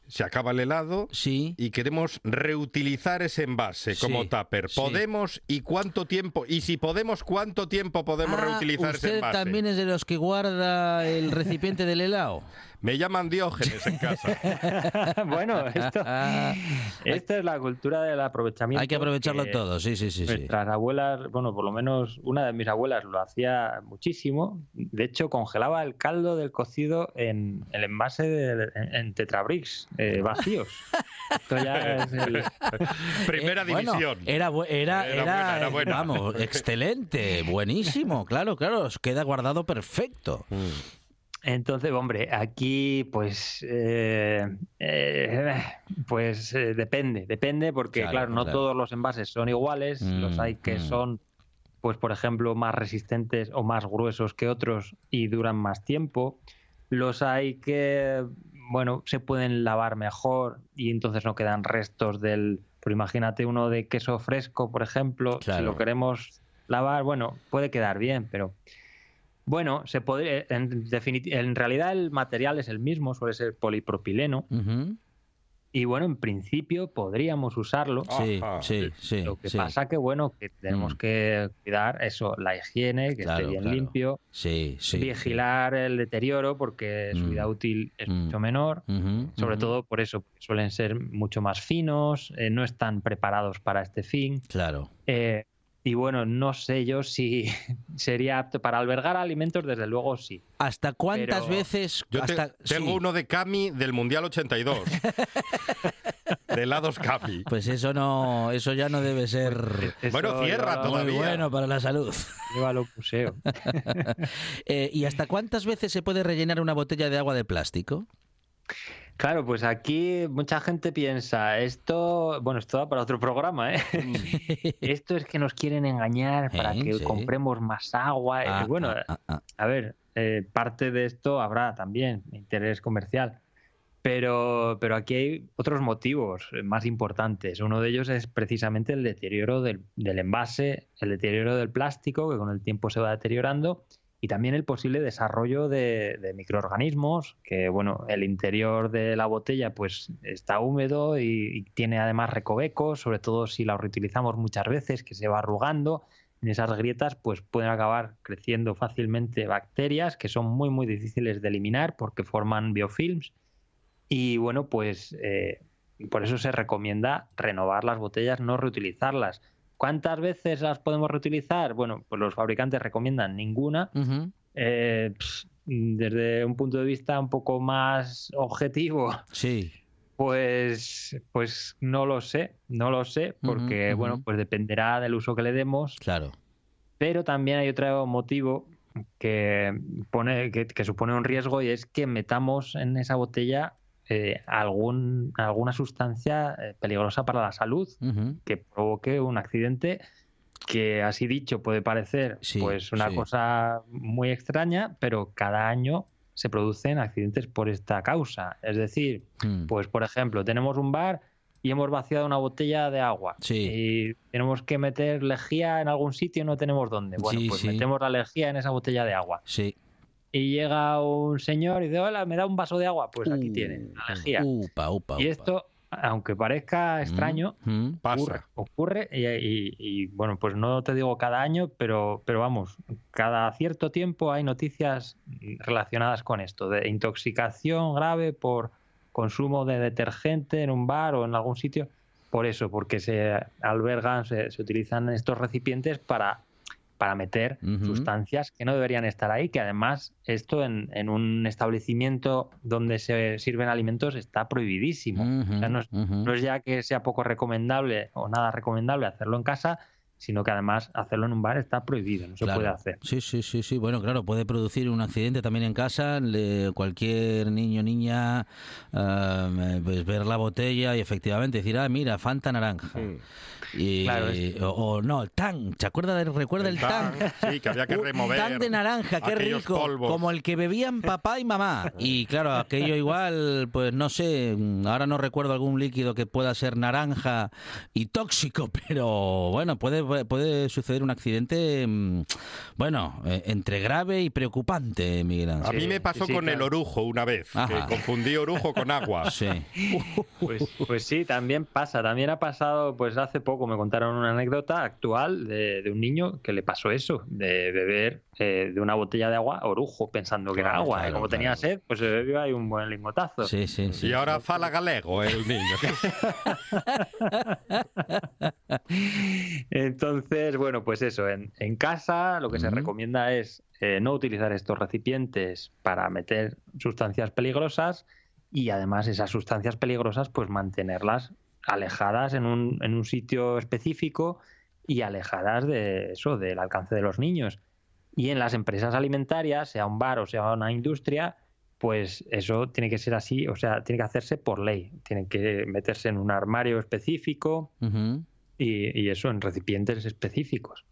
Se acaba el helado Sí. y queremos reutilizar ese envase Sí, como tupper. sí. ¿Podemos y cuánto tiempo? Y si podemos, ¿cuánto tiempo podemos Ah, reutilizar ese ¿Usted envase? también es de los que guarda el recipiente del helado? <laughs> Me llaman Diógenes en casa. <laughs> bueno, esto, <laughs> esto es la cultura del aprovechamiento. Hay que aprovecharlo que todo, sí, sí, sí. sí. Nuestras abuelas, bueno, por lo menos una de mis abuelas lo hacía muchísimo. De hecho, congelaba el caldo del cocido en el envase de, en, en Tetrabricks eh, <laughs> vacíos. Esto ya es el- Primera Eh, bueno, división. era, bu- era, Era era, buena, era buena. vamos, excelente, buenísimo, claro, claro, os queda guardado perfecto. Entonces, hombre, aquí pues eh, eh, <laughs> pues eh, depende, depende porque Claro, claro, no claro. todos los envases son iguales, los Mm, hay que mm. son pues por ejemplo más resistentes o más gruesos que otros y duran más tiempo. Los hay que bueno, se pueden lavar mejor y entonces no quedan restos del pero imagínate uno de queso fresco, por ejemplo, Claro. si lo queremos lavar, bueno, puede quedar bien, pero bueno, se podría, en, en realidad el material es el mismo, suele ser polipropileno. Y bueno, en principio podríamos usarlo. Sí, Ajá. sí, sí. Lo que sí. pasa que, bueno, que tenemos Mm. que cuidar eso, la higiene, que Claro, esté bien claro. limpio, Sí, sí. vigilar el deterioro porque su Mm. vida útil es Mm. mucho menor. sí. Sobre todo por eso, porque suelen ser mucho más finos, eh, no están preparados para este fin. Claro. Eh, y bueno, no sé yo si <laughs> sería apto para albergar alimentos, desde luego sí. ¿Hasta cuántas Pero- veces? Yo te- hasta, tengo sí. uno de Cami del Mundial 82. <laughs> de helados Cami. Pues eso no, eso ya no debe ser Bueno, Eso cierra yo- muy todavía. bueno para la salud. Yo lo museo. <laughs> Eh, ¿Y hasta cuántas veces se puede rellenar una botella de agua de plástico? Claro, pues aquí mucha gente piensa, esto, bueno, esto va para otro programa, ¿eh? <laughs> esto es que nos quieren engañar para Eh, que sí. compremos más agua. Ah, y bueno, ah, ah, a ver, eh, parte de esto habrá también interés comercial. Pero, pero aquí hay otros motivos eh, más importantes. Uno de ellos es precisamente el deterioro del, del envase, el deterioro del plástico, que con el tiempo se va deteriorando, y también el posible desarrollo de, microorganismos, que bueno, el interior de la botella pues está húmedo y, y tiene además recovecos, sobre todo si la reutilizamos muchas veces, que se va arrugando. En esas grietas pues pueden acabar creciendo fácilmente bacterias que son muy muy difíciles de eliminar porque forman biofilms y bueno, pues eh, por eso se recomienda renovar las botellas, no reutilizarlas. ¿Cuántas veces las podemos reutilizar? Bueno, pues los fabricantes recomiendan ninguna. Eh, pss, desde un punto de vista un poco más objetivo, <laughs> Sí. pues, pues no lo sé, no lo sé, porque bueno, pues dependerá del uso que le demos. Claro. Pero también hay otro motivo que, pone, que, que supone un riesgo y es que metamos en esa botella eh, algún, alguna sustancia eh, peligrosa para la salud que provoque un accidente que así dicho puede parecer Sí, pues una sí. cosa muy extraña, pero cada año se producen accidentes por esta causa. Es decir, Mm. pues por ejemplo, tenemos un bar y hemos vaciado una botella de agua Sí. y tenemos que meter lejía en algún sitio y no tenemos dónde. Bueno, pues metemos la lejía en esa botella de agua. Sí. Y llega un señor y dice, hola, ¿me da un vaso de agua? Pues aquí Uh, tiene, la lejía. Upa, upa, y upa. esto, aunque parezca extraño, Mm. ocurre, Pasa. ocurre y, y- y, bueno, pues no te digo cada año, pero, pero vamos, cada cierto tiempo hay noticias relacionadas con esto, de intoxicación grave por consumo de detergente en un bar o en algún sitio, por eso, porque se albergan, se, se utilizan estos recipientes para, para meter sustancias que no deberían estar ahí, que además esto en, en un establecimiento donde se sirven alimentos está prohibidísimo. O sea, no es- no ya que sea poco recomendable o nada recomendable hacerlo en casa, sino que además hacerlo en un bar está prohibido, no se puede hacer. Sí, sí, sí, sí. Bueno, claro, puede producir un accidente también en casa. Le- cualquier niño niña eh, pues ver la botella y efectivamente decir, ah, mira, Fanta naranja. Y, Claro, es- o, o no, el Tang. ¿Se acuerda de, recuerda el? Tang, sí, que había que remover Tang de naranja, qué rico. polvos. Como el que bebían papá y mamá. Y claro, aquello igual, pues no sé, ahora no recuerdo algún líquido que pueda ser naranja y tóxico, <laughs> pero bueno, puede, puede suceder un accidente, mm, bueno, eh, entre grave y preocupante, Miguel A mí me pasó sí, con el orujo una vez, que confundí orujo con agua. <laughs> Sí. Pues, pues sí, también pasa. También ha pasado, pues hace poco me contaron una anécdota actual de, de un niño que le pasó eso, de beber eh, de una botella de agua orujo, pensando que era agua. claro, y como tenía sed, pues se bebió ahí un buen lingotazo. Sí, sí, sí. Y ahora fala galego el niño. <laughs> Entonces, bueno, pues eso, en, en casa lo que se recomienda es eh, no utilizar estos recipientes para meter sustancias peligrosas y además esas sustancias peligrosas pues mantenerlas alejadas en un, en un sitio específico y alejadas de eso, del alcance de los niños. Y en las empresas alimentarias, sea un bar o sea una industria, pues eso tiene que ser así, o sea, tiene que hacerse por ley. Tiene que meterse en un armario específico y eso en recipientes específicos.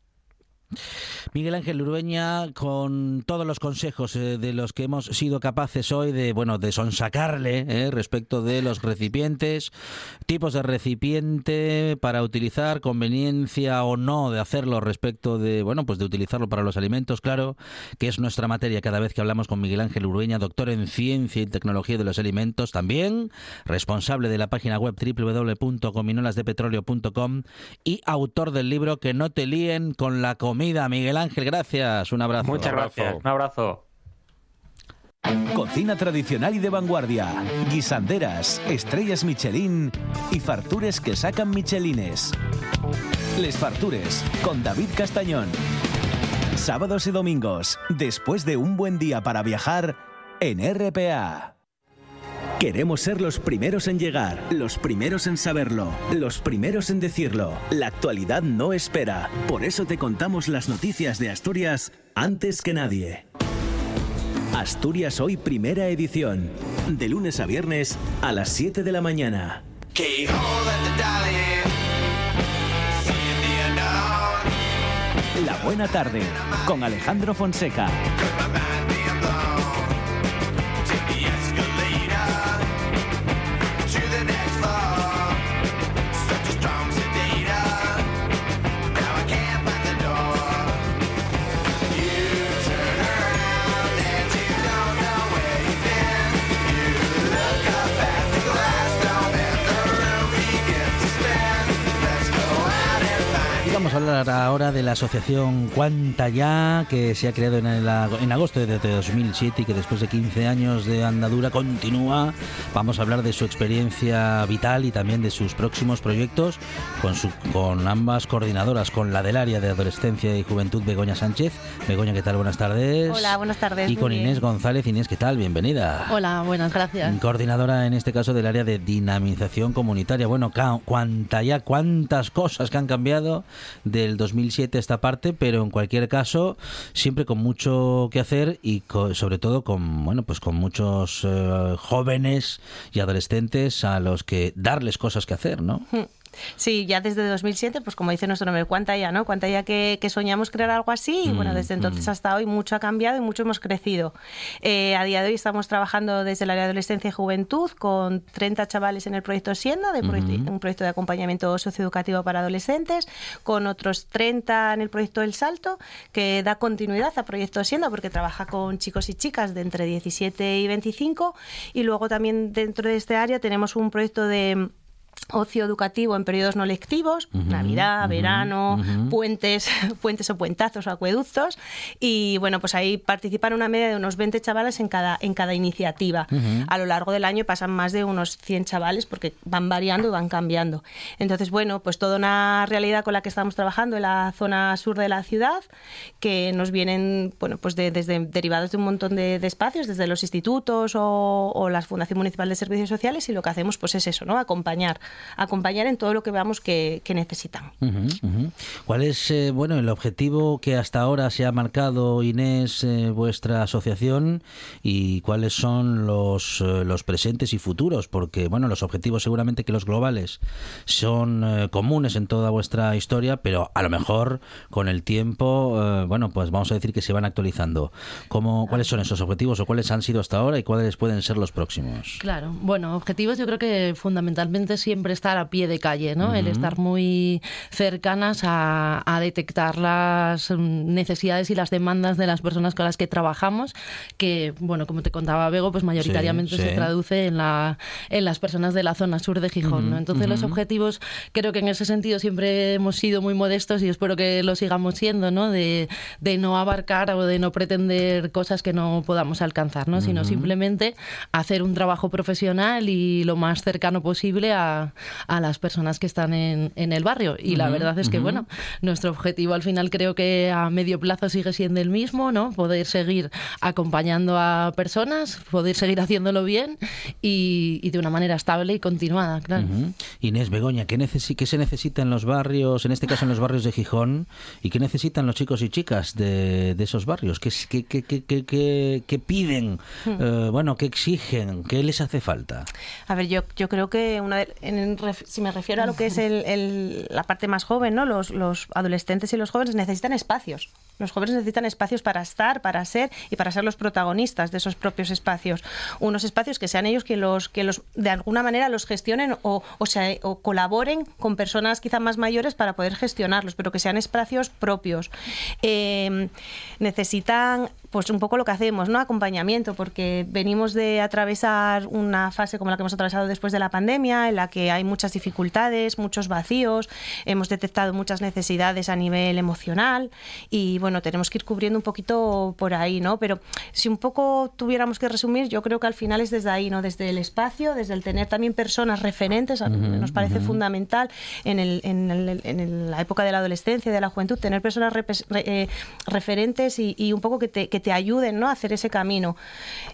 Miguel Ángel Urueña, con todos los consejos eh, de los que hemos sido capaces hoy de, bueno, de sonsacarle eh, respecto de los recipientes, tipos de recipiente para utilizar, conveniencia o no de hacerlo respecto de, bueno, pues de utilizarlo para los alimentos, claro, que es nuestra materia cada vez que hablamos con Miguel Ángel Urueña, doctor en ciencia y tecnología de los alimentos, también responsable de la página web www.cominolasdepetróleo.com y autor del libro Que no te líen con la. Miguel Ángel, gracias. Un abrazo. Muchas gracias. Un abrazo. Cocina tradicional y de vanguardia, guisanderas, estrellas Michelin y fartures que sacan Michelines. Les Fartures con David Castañón. Sábados y domingos, después de un buen día para viajar en RPA. Queremos ser los primeros en llegar, los primeros en saberlo, los primeros en decirlo. La actualidad no espera. Por eso te contamos las noticias de Asturias antes que nadie. Asturias Hoy Primera Edición. De lunes a viernes a las 7 de la mañana. La buena tarde con Alejandro Fonseca. A hablar ahora de la asociación Cuanta Ya, que se ha creado en, el- en agosto de 2007 y que después de 15 años de andadura continúa. Vamos a hablar de su experiencia vital y también de sus próximos proyectos con, su, con ambas coordinadoras, con la del área de adolescencia y juventud, Begoña Sánchez. Begoña, ¿qué tal? Buenas tardes. Hola, buenas tardes, Y con Inés bien. González. Inés, ¿qué tal? Bienvenida. Hola, buenas, gracias. Coordinadora en este caso del área de dinamización comunitaria. Bueno, cuánta ya, cuántas cosas que han cambiado del 2007 esta parte, pero en cualquier caso siempre con mucho que hacer y sobre todo con bueno pues con muchos eh, jóvenes y adolescentes a los que darles cosas que hacer, ¿no? Sí, ya desde 2007, pues como dice nuestro nombre, cuánta ya, ¿no? Cuánta ya que, que soñamos crear algo así y bueno, Mm, desde entonces mm. hasta hoy mucho ha cambiado y mucho hemos crecido. Eh, a día de hoy estamos trabajando desde el área de adolescencia y juventud con 30 chavales en el proyecto Sienda, de proyecto- Ujú. un proyecto de acompañamiento socioeducativo para adolescentes, con otros 30 en el proyecto El Salto, que da continuidad a proyecto Sienda porque trabaja con chicos y chicas de entre 17 y 25 y luego también dentro de este área tenemos un proyecto de ocio educativo en periodos no lectivos, Navidad, verano, puentes, <laughs> puentes o puentazos o acueductos y bueno, pues ahí participan una media de unos 20 chavales en cada en cada iniciativa. A lo largo del año pasan más de unos 100 chavales porque van variando y van cambiando. Entonces, bueno, pues toda una realidad con la que estamos trabajando en la zona sur de la ciudad que nos vienen, bueno, pues de- desde derivados de un montón de, de espacios, desde los institutos o, o la Fundación Municipal de Servicios Sociales y lo que hacemos pues es eso, ¿no? Acompañar, acompañar en todo lo que veamos que, que necesitan. ¿Cuál es eh, bueno el objetivo que hasta ahora se ha marcado Inés eh, vuestra asociación y cuáles son los eh, los presentes y futuros? Porque bueno los objetivos seguramente que los globales son eh, comunes en toda vuestra historia, pero a lo mejor con el tiempo eh, bueno pues vamos a decir que se van actualizando. ¿Cómo, ¿Cuáles son esos objetivos o cuáles han sido hasta ahora y cuáles pueden ser los próximos? Claro, bueno, objetivos yo creo que fundamentalmente siempre estar a pie de calle, ¿no? El estar muy cercanas a, a detectar las necesidades y las demandas de las personas con las que trabajamos, que, bueno, como te contaba Bego, pues mayoritariamente Sí, se traduce en, la, en las personas de la zona sur de Gijón, Entonces los objetivos creo que en ese sentido siempre hemos sido muy modestos y espero que lo sigamos siendo, ¿no? De, de no abarcar o de no pretender cosas que no podamos alcanzar, ¿no? Sino simplemente hacer un trabajo profesional y lo más cercano posible a, a las personas que están en, en el barrio. Y la Ujú, verdad es que, ujú. bueno, nuestro objetivo al final creo que a medio plazo sigue siendo el mismo, ¿no? Poder seguir acompañando a personas, poder seguir haciéndolo bien y, y de una manera estable y continuada, claro. Ujú. Inés Begoña, ¿qué, necesi- qué se necesita en los barrios, en este caso en los barrios de Gijón, y qué necesitan los chicos y chicas de, de esos barrios? ¿Qué, es- qué, qué, qué, qué- qué- qué piden? Hmm. Eh, bueno, ¿qué exigen? ¿Qué les hace falta? A ver, yo, yo creo que una de- en si me refiero a lo que es el- la parte más joven, ¿no? Los, los adolescentes y los jóvenes necesitan espacios. Los jóvenes necesitan espacios para estar, para ser y para ser los protagonistas de esos propios espacios. Unos espacios que sean ellos que los, que los de alguna manera los gestionen o, o, sea, o colaboren con personas quizá más mayores para poder gestionarlos, pero que sean espacios propios. Eh, necesitan pues un poco lo que hacemos, ¿no? Acompañamiento, porque venimos de atravesar una fase como la que hemos atravesado después de la pandemia, en la que hay muchas dificultades, muchos vacíos, hemos detectado muchas necesidades a nivel emocional y bueno, tenemos que ir cubriendo un poquito por ahí, ¿no? Pero si un poco tuviéramos que resumir, yo creo que al final es desde ahí, ¿no? Desde el espacio, desde el tener también personas referentes, a- nos parece ujú. fundamental en, el- en el- en el- la época de la adolescencia, de la juventud, tener personas re- eh, referentes y, y un poco que te, que te ayuden ¿no? a hacer ese camino.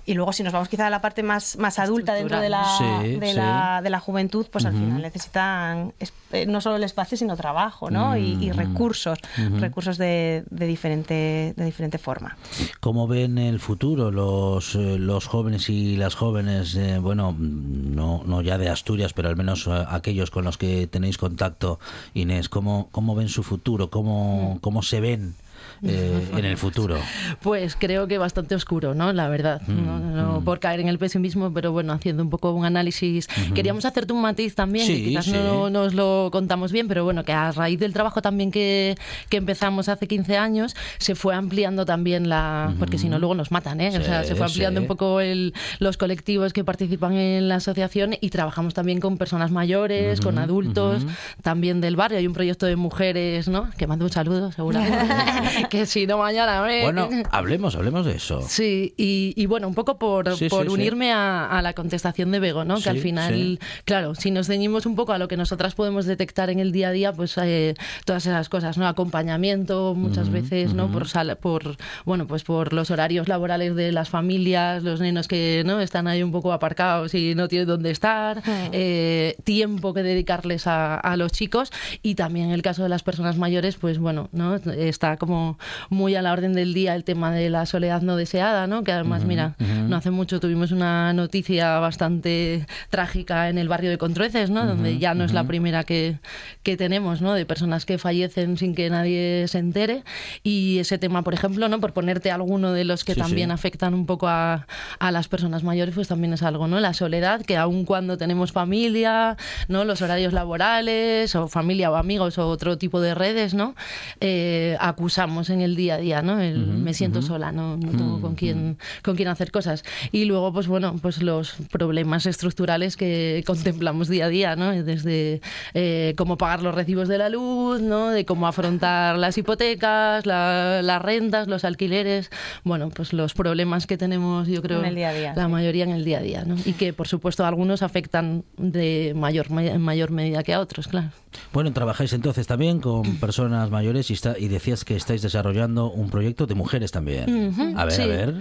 Y luego si nos vamos quizá a la parte más, más adulta dentro de la, Sí, de, sí. la, de la juventud, pues al final necesitan es- eh, no solo el espacio, sino trabajo ¿no? y, y Ujú. recursos, recursos de, de diferente, de diferente forma. ¿Cómo ven el futuro los, eh, los jóvenes y las jóvenes, eh, bueno, no, no ya de Asturias, pero al menos aquellos con los que tenéis contacto, Inés? ¿Cómo, cómo ven su futuro? ¿Cómo, cómo se ven? <laughs> eh, en el futuro? Pues creo que bastante oscuro, ¿no? La verdad. no, no por caer en el pesimismo, pero bueno, haciendo un poco un análisis. Queríamos hacerte un matiz también, Sí, que quizás sí. no nos lo contamos bien, pero bueno, que a raíz del trabajo también que, que empezamos hace 15 años, se fue ampliando también la. Porque si no, luego nos matan, ¿eh? o sea, se fue ampliando un poco el, los colectivos que participan en la asociación y trabajamos también con personas mayores, con adultos, también del barrio. Hay un proyecto de mujeres, ¿no? Que mando un saludo, seguramente. <laughs> <laughs> que si no mañana. ¿eh? Bueno, hablemos, hablemos de eso. Sí, y, y bueno, un poco por, Sí, por sí, sí. unirme a, a la contestación de Bego, ¿no? Sí, que al final, sí. claro, si nos ceñimos un poco a lo que nosotras podemos detectar en el día a día, pues eh, todas esas cosas, ¿no? Acompañamiento muchas Ujú, veces, ¿no? Por, sal- por, bueno, pues por los horarios laborales de las familias, los nenos que, ¿no? Están ahí un poco aparcados y no tienen dónde estar, eh, tiempo que dedicarles a, a los chicos y también en el caso de las personas mayores, pues bueno, ¿no? Está como muy a la orden del día el tema de la soledad no deseada, ¿no? Que además, Ujú, mira, ujú. no hace mucho tuvimos una noticia bastante trágica en el barrio de Contrueces, ¿no? Donde Ujú, ya no es la primera que, que tenemos, ¿no? De personas que fallecen sin que nadie se entere. Y ese tema, por ejemplo, ¿no? Por ponerte alguno de los que Sí, también sí. afectan un poco a, a las personas mayores, pues también es algo, ¿no? La soledad, que aun cuando tenemos familia, ¿no? Los horarios laborales, o familia o amigos, o otro tipo de redes, ¿no? Eh, acusamos en el día a día, ¿no? El, Ujú, me siento ujú. sola, no, no tengo con Ujú. quién con quién hacer cosas. Y luego, pues bueno, pues los problemas estructurales que contemplamos día a día, ¿no? Desde eh, cómo pagar los recibos de la luz, ¿no? De cómo afrontar las hipotecas, la- las rentas, los alquileres, bueno, pues los problemas que tenemos, yo creo, En el día a día, la sí. mayoría en el día a día, ¿no? Y que, por supuesto, algunos afectan de mayor, en mayor medida que a otros, claro. Bueno, trabajáis entonces también con personas mayores y, está, y decías que estáis desarrollando un proyecto de mujeres también. A ver, sí. a ver.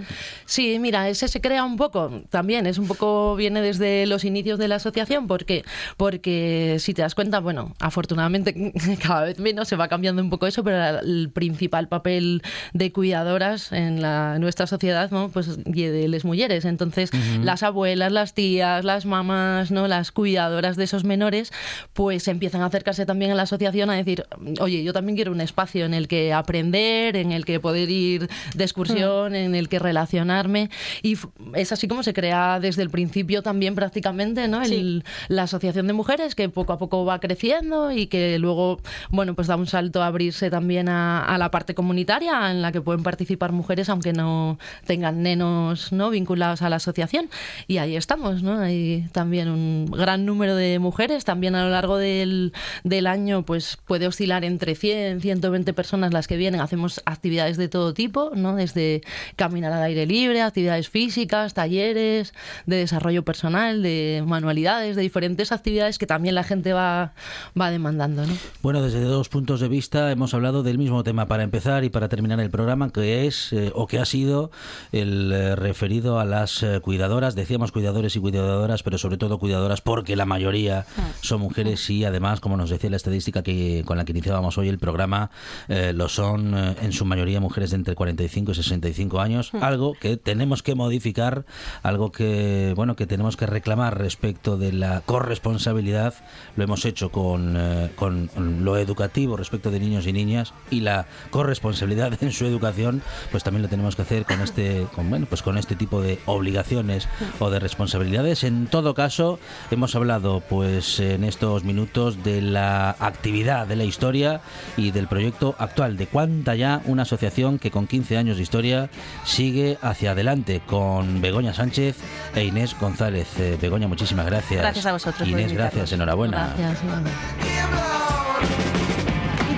Sí, mira, ese se crea un poco, también es un poco, viene desde los inicios de la asociación, porque, porque si te das cuenta, bueno, afortunadamente <laughs> cada vez menos se va cambiando un poco eso, pero el principal papel de cuidadoras en la, en nuestra sociedad, ¿no? Pues y de las mujeres. Entonces, las abuelas, las tías, las mamás, ¿no? Las cuidadoras de esos menores, pues empiezan a acercarse también a la asociación a decir, oye, yo también quiero un espacio en el que aprender, en el que poder ir de excursión, en el que relacionarme. Y es así como se crea desde el principio también prácticamente, ¿no? El- la asociación de mujeres que poco a poco va creciendo y que luego, bueno, pues da un salto a abrirse también a, a la parte comunitaria en la que pueden participar mujeres aunque no tengan nenos, ¿no? Vinculados a la asociación. Y ahí estamos, ¿no? Hay también un gran número de mujeres. También a lo largo del, del año, pues puede oscilar entre 100, 120 personas las que vienen. Hacemos actividades de todo tipo, ¿no? Desde caminar al aire libre, actividades físicas, talleres de desarrollo personal, de manualidades, de diferentes actividades que también la gente va, va demandando, ¿no? Bueno, desde dos puntos de vista hemos hablado del mismo tema para empezar y para terminar el programa, que es eh, o que ha sido el eh, referido a las eh, cuidadoras. Decíamos cuidadores y cuidadoras, pero sobre todo cuidadoras porque la mayoría son mujeres y además, como nos decía la estadística que con la que iniciábamos hoy el programa, eh, lo son eh, en su mayoría mujeres de entre 45 y 65 años, algo que tenemos que modificar, algo que bueno que tenemos que reclamar respecto de la corresponsabilidad. Lo hemos hecho con, eh, con lo educativo respecto de niños y niñas y la corresponsabilidad en su educación, pues también lo tenemos que hacer con este con bueno pues con este tipo de obligaciones o de responsabilidades. En todo caso, hemos hablado pues en estos minutos de la actividad, de la historia y del proyecto actual de Ya, una asociación que con 15 años de historia sigue hacia adelante con Begoña Sánchez e Inés González. Eh, Begoña, muchísimas gracias. Gracias a vosotros Inés, gracias, enhorabuena. Gracias. igualmente.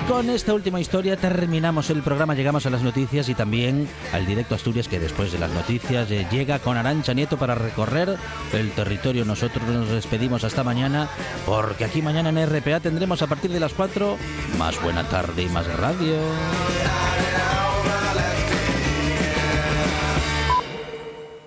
Con esta última historia terminamos el programa, llegamos a las noticias y también al directo Asturias que después de las noticias eh, llega con Arancha Nieto para recorrer el territorio. Nosotros nos despedimos hasta mañana porque aquí mañana en RPA tendremos a partir de las 4 más buena tarde y más radio.